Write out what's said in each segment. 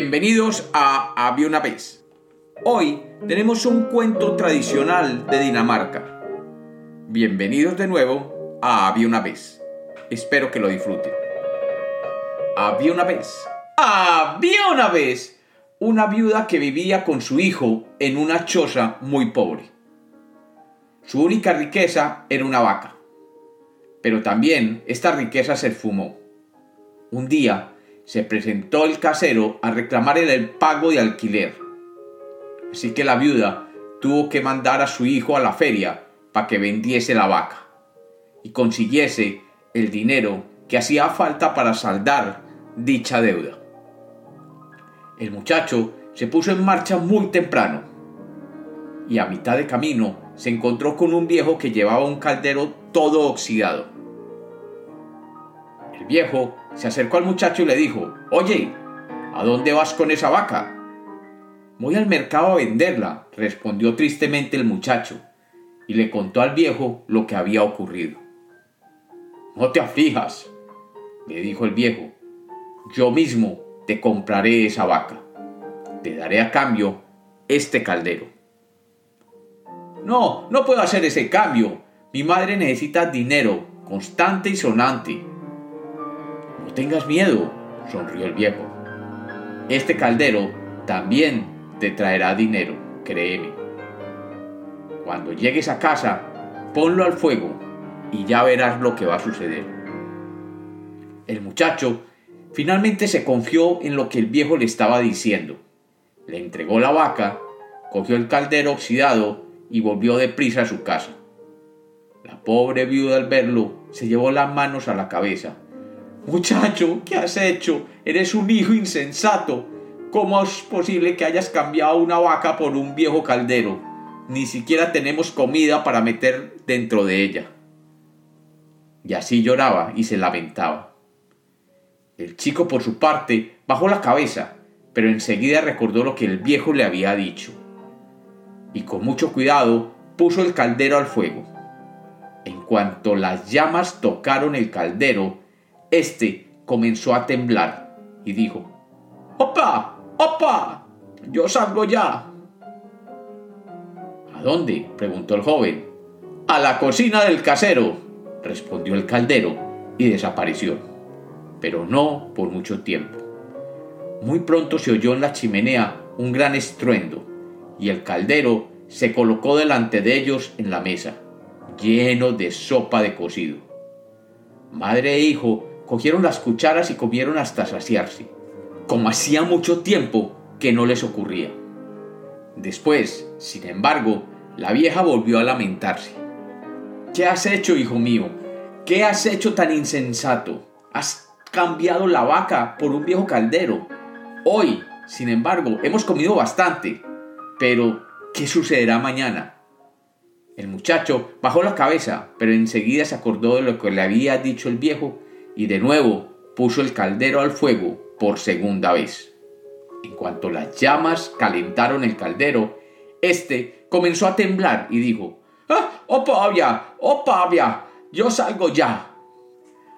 Bienvenidos a Había una vez. Hoy tenemos un cuento tradicional de Dinamarca. Bienvenidos de nuevo a Había una vez. Espero que lo disfruten. Había una vez. Había una vez una viuda que vivía con su hijo en una choza muy pobre. Su única riqueza era una vaca. Pero también esta riqueza se esfumó. Un día se presentó el casero a reclamarle el pago de alquiler. Así que la viuda tuvo que mandar a su hijo a la feria para que vendiese la vaca y consiguiese el dinero que hacía falta para saldar dicha deuda. El muchacho se puso en marcha muy temprano y a mitad de camino se encontró con un viejo que llevaba un caldero todo oxidado viejo se acercó al muchacho y le dijo, Oye, ¿a dónde vas con esa vaca? Voy al mercado a venderla, respondió tristemente el muchacho, y le contó al viejo lo que había ocurrido. No te aflijas, le dijo el viejo, yo mismo te compraré esa vaca. Te daré a cambio este caldero. No, no puedo hacer ese cambio. Mi madre necesita dinero constante y sonante tengas miedo, sonrió el viejo. Este caldero también te traerá dinero, créeme. Cuando llegues a casa, ponlo al fuego y ya verás lo que va a suceder. El muchacho finalmente se confió en lo que el viejo le estaba diciendo. Le entregó la vaca, cogió el caldero oxidado y volvió deprisa a su casa. La pobre viuda al verlo se llevó las manos a la cabeza Muchacho, ¿qué has hecho? Eres un hijo insensato. ¿Cómo es posible que hayas cambiado una vaca por un viejo caldero? Ni siquiera tenemos comida para meter dentro de ella. Y así lloraba y se lamentaba. El chico, por su parte, bajó la cabeza, pero enseguida recordó lo que el viejo le había dicho. Y con mucho cuidado puso el caldero al fuego. En cuanto las llamas tocaron el caldero, este comenzó a temblar y dijo, ¡Opa! ¡Opa! Yo salgo ya. ¿A dónde? preguntó el joven. A la cocina del casero, respondió el caldero y desapareció. Pero no por mucho tiempo. Muy pronto se oyó en la chimenea un gran estruendo y el caldero se colocó delante de ellos en la mesa, lleno de sopa de cocido. Madre e hijo cogieron las cucharas y comieron hasta saciarse, como hacía mucho tiempo que no les ocurría. Después, sin embargo, la vieja volvió a lamentarse. ¿Qué has hecho, hijo mío? ¿Qué has hecho tan insensato? Has cambiado la vaca por un viejo caldero. Hoy, sin embargo, hemos comido bastante. Pero, ¿qué sucederá mañana? El muchacho bajó la cabeza, pero enseguida se acordó de lo que le había dicho el viejo y de nuevo puso el caldero al fuego por segunda vez. En cuanto las llamas calentaron el caldero, éste comenzó a temblar y dijo, ¡Ah! ¡Oh, Pavia! ¡Oh, Pavia! ¡Yo salgo ya!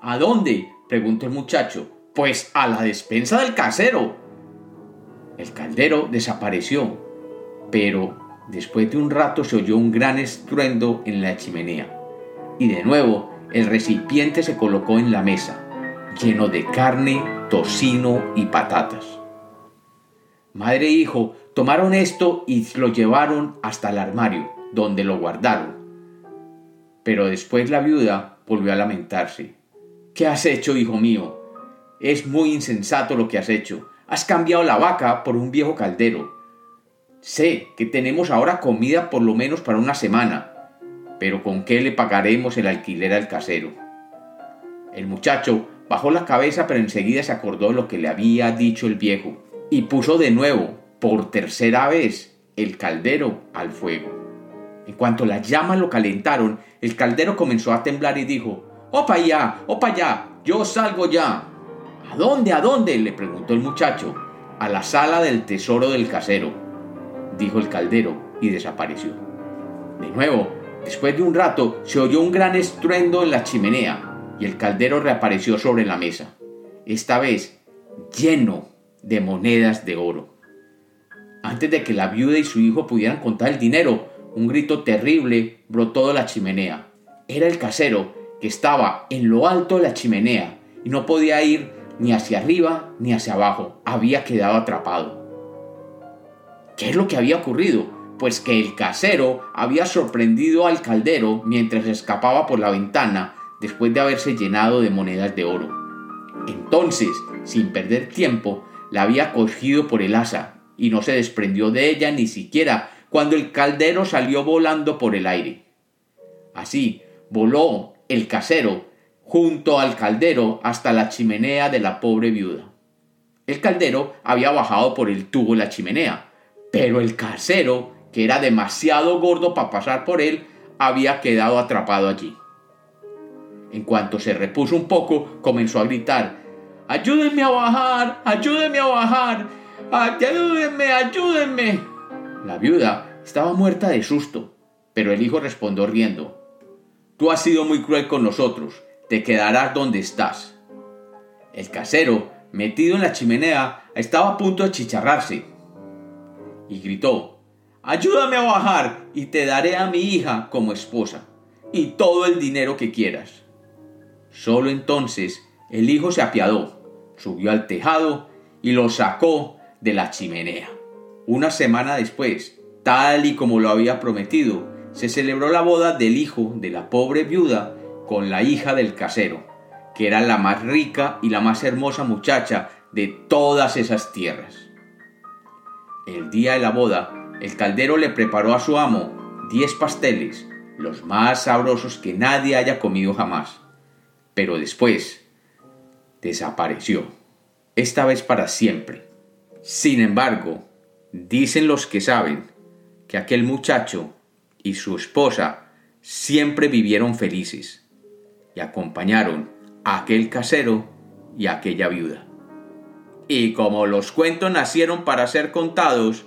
¿A dónde? preguntó el muchacho. Pues a la despensa del casero. El caldero desapareció, pero después de un rato se oyó un gran estruendo en la chimenea, y de nuevo el recipiente se colocó en la mesa, lleno de carne, tocino y patatas. Madre e hijo tomaron esto y lo llevaron hasta el armario, donde lo guardaron. Pero después la viuda volvió a lamentarse. ¿Qué has hecho, hijo mío? Es muy insensato lo que has hecho. Has cambiado la vaca por un viejo caldero. Sé que tenemos ahora comida por lo menos para una semana, pero ¿con qué le pagaremos el alquiler al casero? El muchacho bajó la cabeza pero enseguida se acordó lo que le había dicho el viejo y puso de nuevo, por tercera vez, el caldero al fuego. En cuanto las llamas lo calentaron, el caldero comenzó a temblar y dijo, ¡Opa ya! ¡Opa ya! ¡Yo salgo ya! ¿A dónde? ¿A dónde? le preguntó el muchacho. A la sala del tesoro del casero, dijo el caldero y desapareció. De nuevo, Después de un rato se oyó un gran estruendo en la chimenea y el caldero reapareció sobre la mesa, esta vez lleno de monedas de oro. Antes de que la viuda y su hijo pudieran contar el dinero, un grito terrible brotó de la chimenea. Era el casero que estaba en lo alto de la chimenea y no podía ir ni hacia arriba ni hacia abajo. Había quedado atrapado. ¿Qué es lo que había ocurrido? Pues que el casero había sorprendido al caldero mientras escapaba por la ventana después de haberse llenado de monedas de oro. Entonces, sin perder tiempo, la había cogido por el asa y no se desprendió de ella ni siquiera cuando el caldero salió volando por el aire. Así voló el casero junto al caldero hasta la chimenea de la pobre viuda. El caldero había bajado por el tubo la chimenea, pero el casero, que era demasiado gordo para pasar por él, había quedado atrapado allí. En cuanto se repuso un poco, comenzó a gritar, Ayúdenme a bajar, ayúdenme a bajar, ayúdenme, ayúdenme. La viuda estaba muerta de susto, pero el hijo respondió riendo, Tú has sido muy cruel con nosotros, te quedarás donde estás. El casero, metido en la chimenea, estaba a punto de chicharrarse. Y gritó, Ayúdame a bajar y te daré a mi hija como esposa y todo el dinero que quieras. Solo entonces el hijo se apiadó, subió al tejado y lo sacó de la chimenea. Una semana después, tal y como lo había prometido, se celebró la boda del hijo de la pobre viuda con la hija del casero, que era la más rica y la más hermosa muchacha de todas esas tierras. El día de la boda, el caldero le preparó a su amo diez pasteles, los más sabrosos que nadie haya comido jamás. Pero después desapareció, esta vez para siempre. Sin embargo, dicen los que saben que aquel muchacho y su esposa siempre vivieron felices y acompañaron a aquel casero y a aquella viuda. Y como los cuentos nacieron para ser contados,